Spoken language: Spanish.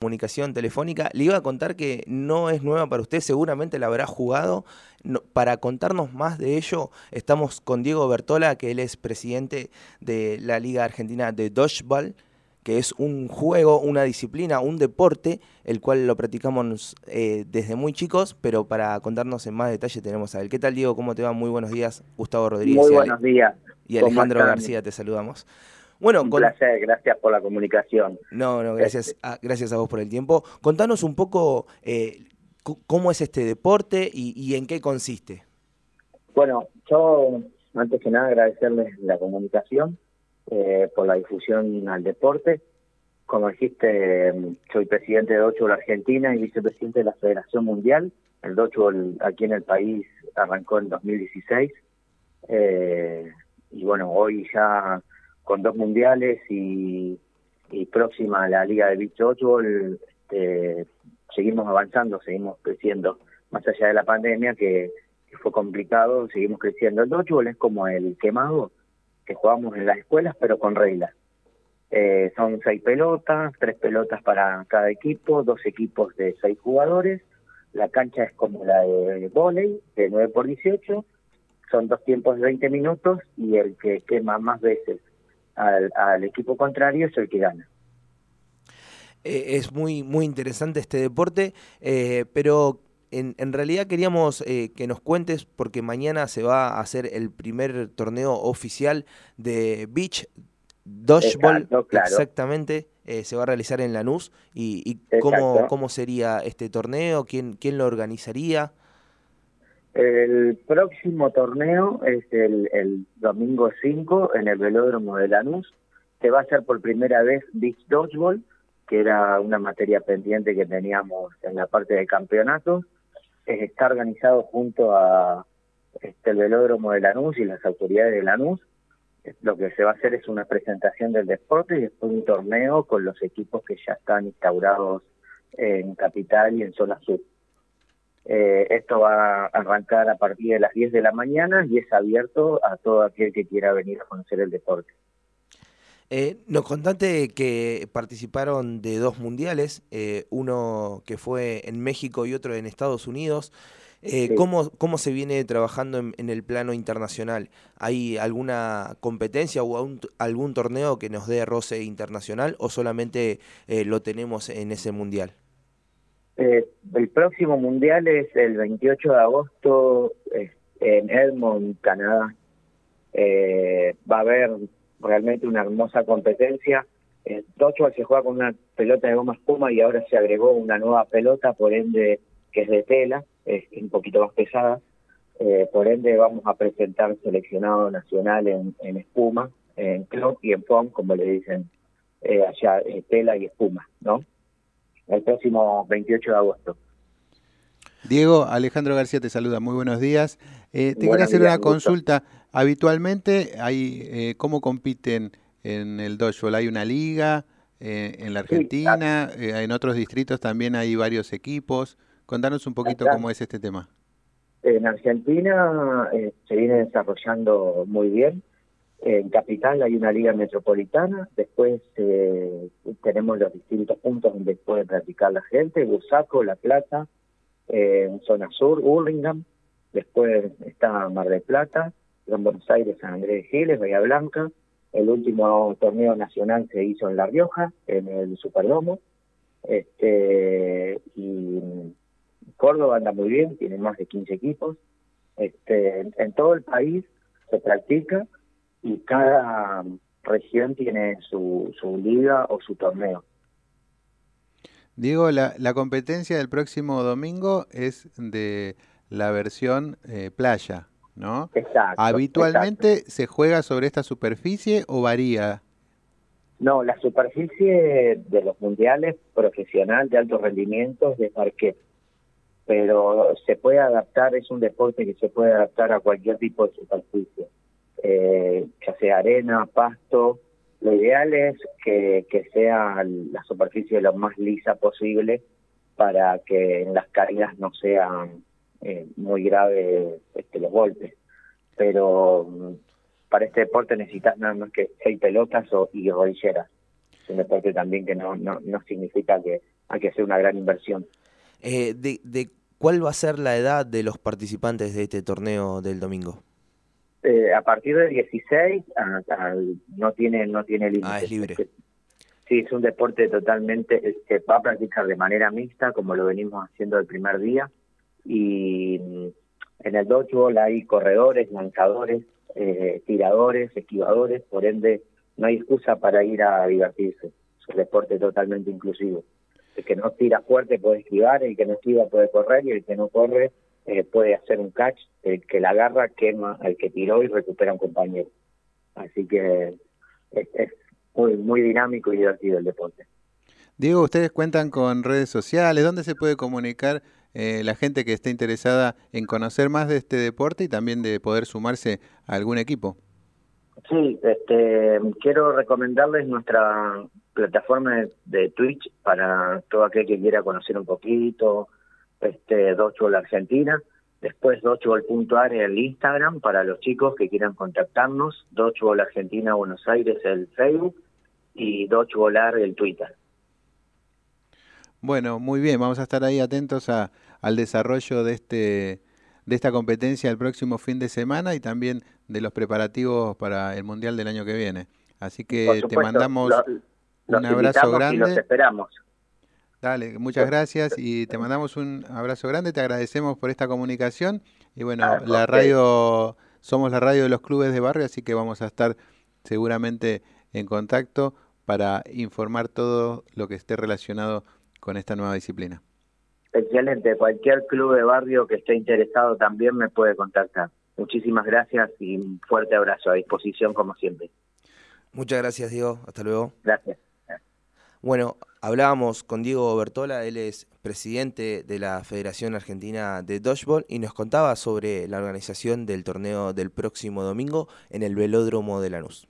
comunicación telefónica. Le iba a contar que no es nueva para usted, seguramente la habrá jugado. para contarnos más de ello, estamos con Diego Bertola, que él es presidente de la Liga Argentina de Dodgeball, que es un juego, una disciplina, un deporte, el cual lo practicamos eh, desde muy chicos, pero para contarnos en más detalle tenemos a él. ¿Qué tal, Diego? ¿Cómo te va? Muy buenos días. Gustavo Rodríguez. Muy buenos días. Y Alejandro García, te saludamos. Bueno, un placer, gracias por la comunicación. No, no, gracias, este a, gracias a vos por el tiempo. Contanos un poco eh, cómo es este deporte y, en qué consiste. Bueno, yo antes que nada agradecerles la comunicación eh, por la difusión al deporte. Como dijiste, soy presidente de Dodgeball Argentina y vicepresidente de la Federación Mundial. El Dodgeball aquí en el país arrancó en 2016. Eh, y bueno, hoy ya con dos mundiales y, próxima a la Liga de Beach Dodgeball, este, seguimos avanzando, seguimos creciendo. Más allá de la pandemia, que, fue complicado, seguimos creciendo. El dodgeball es como el quemado que jugamos en las escuelas, pero con reglas. Eh, son seis pelotas, tres pelotas para cada equipo, dos equipos de seis jugadores. La cancha es como la de volei, de 9 por 18. Son dos tiempos de 20 minutos y el que quema más veces al, equipo contrario es el que gana. Eh, es muy, muy interesante este deporte, eh, pero en, en, realidad queríamos eh, que nos cuentes, porque mañana se va a hacer el primer torneo oficial de Beach Dodgeball, exactamente, se va a realizar en Lanús, y, y cómo, cómo sería este torneo, quién, quién lo organizaría. El próximo torneo es el, domingo 5 en el velódromo de Lanús. Se va a hacer por primera vez Beach Dodgeball, que era una materia pendiente que teníamos en la parte de campeonato. Está organizado junto a este, el velódromo de Lanús y las autoridades de Lanús. Lo que se va a hacer es una presentación del deporte y después un torneo con los equipos que ya están instaurados en Capital y en Zona Sur. Eh, esto va a arrancar a partir de las 10 de la mañana y es abierto a todo aquel que quiera venir a conocer el deporte. Eh, nos contaste que participaron de dos mundiales, eh, uno que fue en México y otro en Estados Unidos. Eh, ¿cómo, ¿Cómo se viene trabajando en, el plano internacional? ¿Hay alguna competencia o algún torneo que nos dé roce internacional o solamente lo tenemos en ese mundial? Eh, el próximo mundial es el 28 de agosto en Edmond, Canadá. Eh, va a haber realmente una hermosa competencia. Eh, se juega con una pelota de goma espuma y ahora se agregó una nueva pelota, por ende, que es de tela, es un poquito más pesada. Eh, por ende, vamos a presentar seleccionado nacional en, en espuma, en club y en foam, como le dicen eh, allá, tela y espuma, ¿no? El próximo 28 de agosto. Diego, Alejandro García te saluda, muy buenos días. Eh, te quería hacer una consulta. Habitualmente, hay, eh, ¿cómo compiten en el dodgeball? ¿Hay una liga eh, en la Argentina? ¿En otros distritos también hay varios equipos? Contanos un poquito cómo es este tema. En Argentina se viene desarrollando muy bien. En Capital hay una liga metropolitana, después eh, tenemos los distintos puntos donde puede practicar la gente, Busaco, La Plata, eh, zona sur, Hurlingham, después está Mar del Plata, Gran Buenos Aires, San Andrés de Giles, Bahía Blanca, el último torneo nacional se hizo en La Rioja, en el Superdomo, este, y Córdoba anda muy bien, tiene más de 15 equipos, este, en todo el país se practica, y cada región tiene su, su liga o su torneo. Diego, la, la competencia del próximo domingo es de la versión eh, playa, ¿no? Exacto. ¿Habitualmente se juega sobre esta superficie o varía? No, la superficie de los mundiales profesional de alto rendimiento es de parquet, pero se puede adaptar, es un deporte que se puede adaptar a cualquier tipo de superficie eh, ya sea arena, pasto. Lo ideal es que, que sea la superficie lo más lisa posible para que en las caídas no sean eh, muy graves este, los golpes. Pero mm, para este deporte necesitas nada más que seis pelotas o, y rodilleras. Es un deporte también que no, no, no significa que hay que hacer una gran inversión. Eh, de, ¿Cuál va a ser la edad de los participantes de este torneo del domingo? Eh, a partir de 16 no tiene no tiene límite. Ah, es libre. Sí, es un deporte totalmente se va a practicar de manera mixta como lo venimos haciendo el primer día y mm, en el dodgeball hay corredores, lanzadores, eh, tiradores, esquivadores, por ende no hay excusa para ir a divertirse. Es un deporte totalmente inclusivo. El que no tira fuerte puede esquivar, el que no esquiva puede correr y el que no corre eh, puede hacer un catch, el que la agarra quema al que tiró y recupera a un compañero. Así que es, muy, muy dinámico y divertido el deporte. Diego, ustedes cuentan con redes sociales, ¿dónde se puede comunicar eh, la gente que esté interesada en conocer más de este deporte y también de poder sumarse a algún equipo? Sí, este, quiero recomendarles nuestra plataforma de, Twitch para todo aquel que quiera conocer un poquito, este, Argentina, después Dodgeball.ar el Instagram para los chicos que quieran contactarnos, Dodgeball Argentina Buenos Aires el Facebook y Dodgeballar el Twitter. Bueno, muy bien, vamos a estar ahí atentos a, al desarrollo de este de esta competencia el próximo fin de semana y también de los preparativos para el Mundial del año que viene. Así que te mandamos un abrazo grande. los esperamos. Dale, muchas gracias y te mandamos un abrazo grande, te agradecemos por esta comunicación y bueno, ah, la radio, somos la radio de los clubes de barrio, así que vamos a estar seguramente en contacto para informar todo lo que esté relacionado con esta nueva disciplina. Excelente, cualquier club de barrio que esté interesado también me puede contactar. Muchísimas gracias y un fuerte abrazo a disposición como siempre. Muchas gracias Diego, hasta luego. Gracias. Bueno, hablábamos con Diego Bertola, él es presidente de la Federación Argentina de Dodgeball y nos contaba sobre la organización del torneo del próximo domingo en el velódromo de Lanús.